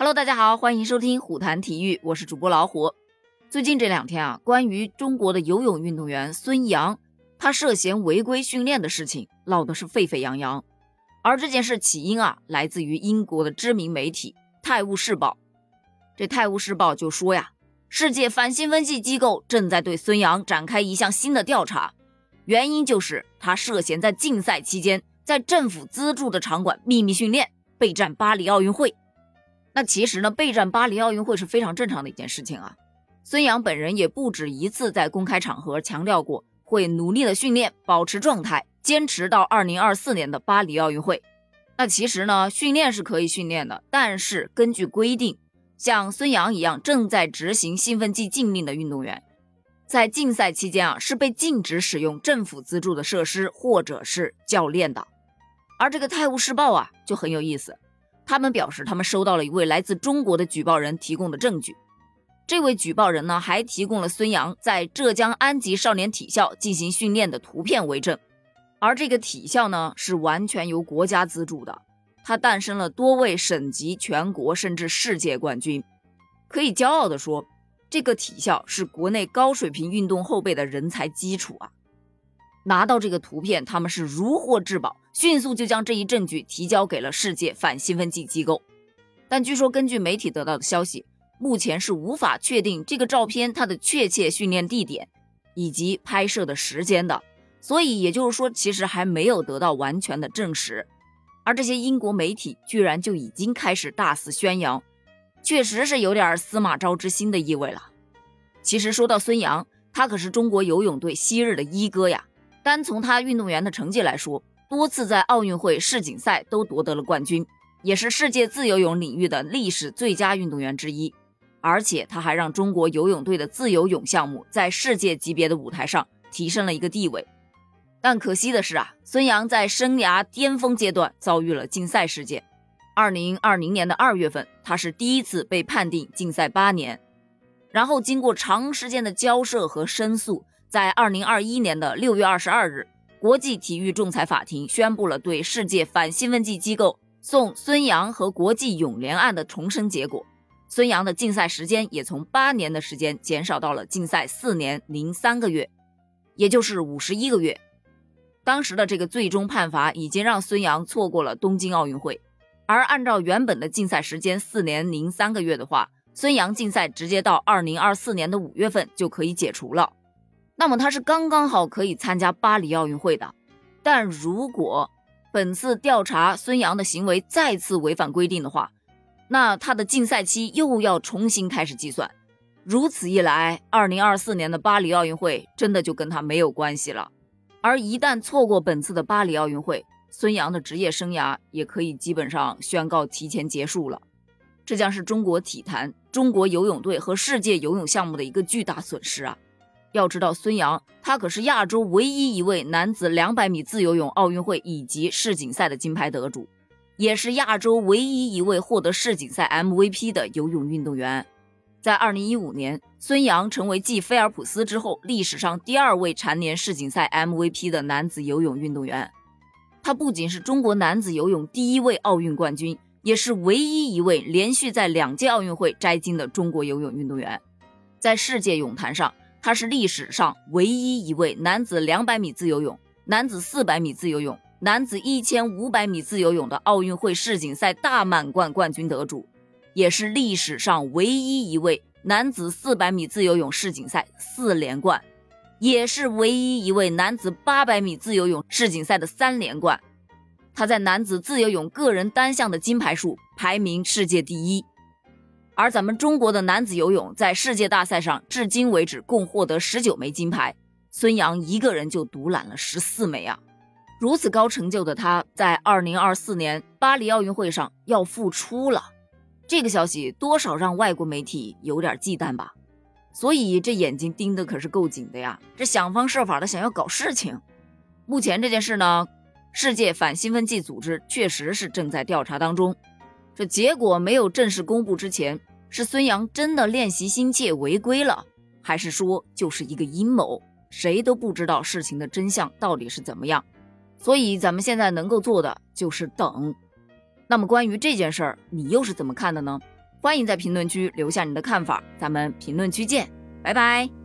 Hello，大家好，欢迎收听虎谈体育，我是主播老虎。最近这两天啊，关于中国的游泳运动员孙杨，他涉嫌违规训练的事情闹得是沸沸扬扬。而这件事起因啊，来自于英国的知名媒体《泰晤士报》。这《泰晤士报》就说呀，世界反兴奋剂机构正在对孙杨展开一项新的调查，原因就是他涉嫌在竞赛期间在政府资助的场馆秘密训练，备战巴黎奥运会。那其实呢，备战巴黎奥运会是非常正常的一件事情啊。孙杨本人也不止一次在公开场合强调过，会努力的训练，保持状态，坚持到二零二四年的巴黎奥运会。那其实呢，训练是可以训练的，但是根据规定，像孙杨一样正在执行兴奋剂禁令的运动员，在竞赛期间啊，是被禁止使用政府资助的设施或者是教练的。而这个《泰晤士报》啊，就很有意思。他们表示，他们收到了一位来自中国的举报人提供的证据。这位举报人呢，还提供了孙杨在浙江安吉少年体校进行训练的图片为证。而这个体校呢，是完全由国家资助的，它诞生了多位省级、全国甚至世界冠军。可以骄傲地说，这个体校是国内高水平运动后备的人才基础啊。拿到这个图片，他们是如获至宝，迅速就将这一证据提交给了世界反兴奋剂机构。但据说，根据媒体得到的消息，目前是无法确定这个照片它的确切训练地点以及拍摄的时间的。所以也就是说，其实还没有得到完全的证实。而这些英国媒体居然就已经开始大肆宣扬，确实是有点司马昭之心的意味了。其实说到孙杨，他可是中国游泳队昔日的一哥呀。单从他运动员的成绩来说，多次在奥运会、世锦赛都夺得了冠军，也是世界自由泳领域的历史最佳运动员之一。而且他还让中国游泳队的自由泳项目在世界级别的舞台上提升了一个地位。但可惜的是啊，孙杨在生涯巅峰阶段遭遇了禁赛事件。二零二零年的二月份，他是第一次被判定禁赛八年，然后经过长时间的交涉和申诉。在二零二一年的六月二十二日，国际体育仲裁法庭宣布了对世界反兴奋剂机构送孙杨和国际泳联案的重审结果。孙杨的禁赛时间也从八年的时间减少到了禁赛四年零三个月，也就是五十一个月。当时的这个最终判罚已经让孙杨错过了东京奥运会，而按照原本的禁赛时间四年零三个月的话，孙杨禁赛直接到二零二四年的五月份就可以解除了。那么他是刚刚好可以参加巴黎奥运会的，但如果本次调查孙杨的行为再次违反规定的话，那他的禁赛期又要重新开始计算。如此一来，二零二四年的巴黎奥运会真的就跟他没有关系了。而一旦错过本次的巴黎奥运会，孙杨的职业生涯也可以基本上宣告提前结束了。这将是中国体坛、中国游泳队和世界游泳项目的一个巨大损失啊！要知道，孙杨他可是亚洲唯一一位男子两百米自由泳奥运会以及世锦赛的金牌得主，也是亚洲唯一一位获得世锦赛 MVP 的游泳运动员。在二零一五年，孙杨成为继菲尔普斯之后历史上第二位蝉联世锦赛 MVP 的男子游泳运动员。他不仅是中国男子游泳第一位奥运冠军，也是唯一一位连续在两届奥运会摘金的中国游泳运动员。在世界泳坛上，他是历史上唯一一位男子两百米自由泳、男子四百米自由泳、男子一千五百米自由泳的奥运会世锦赛大满贯冠军得主，也是历史上唯一一位男子四百米自由泳世锦赛四连冠，也是唯一一位男子八百米自由泳世锦赛的三连冠。他在男子自由泳个人单项的金牌数排名世界第一。而咱们中国的男子游泳在世界大赛上，至今为止共获得十九枚金牌，孙杨一个人就独揽了十四枚啊！如此高成就的他，在二零二四年巴黎奥运会上要复出了，这个消息多少让外国媒体有点忌惮吧？所以这眼睛盯得可是够紧的呀，这想方设法的想要搞事情。目前这件事呢，世界反兴奋剂组织确实是正在调查当中，这结果没有正式公布之前。是孙杨真的练习心切违规了，还是说就是一个阴谋？谁都不知道事情的真相到底是怎么样。所以咱们现在能够做的就是等。那么关于这件事儿，你又是怎么看的呢？欢迎在评论区留下你的看法，咱们评论区见，拜拜。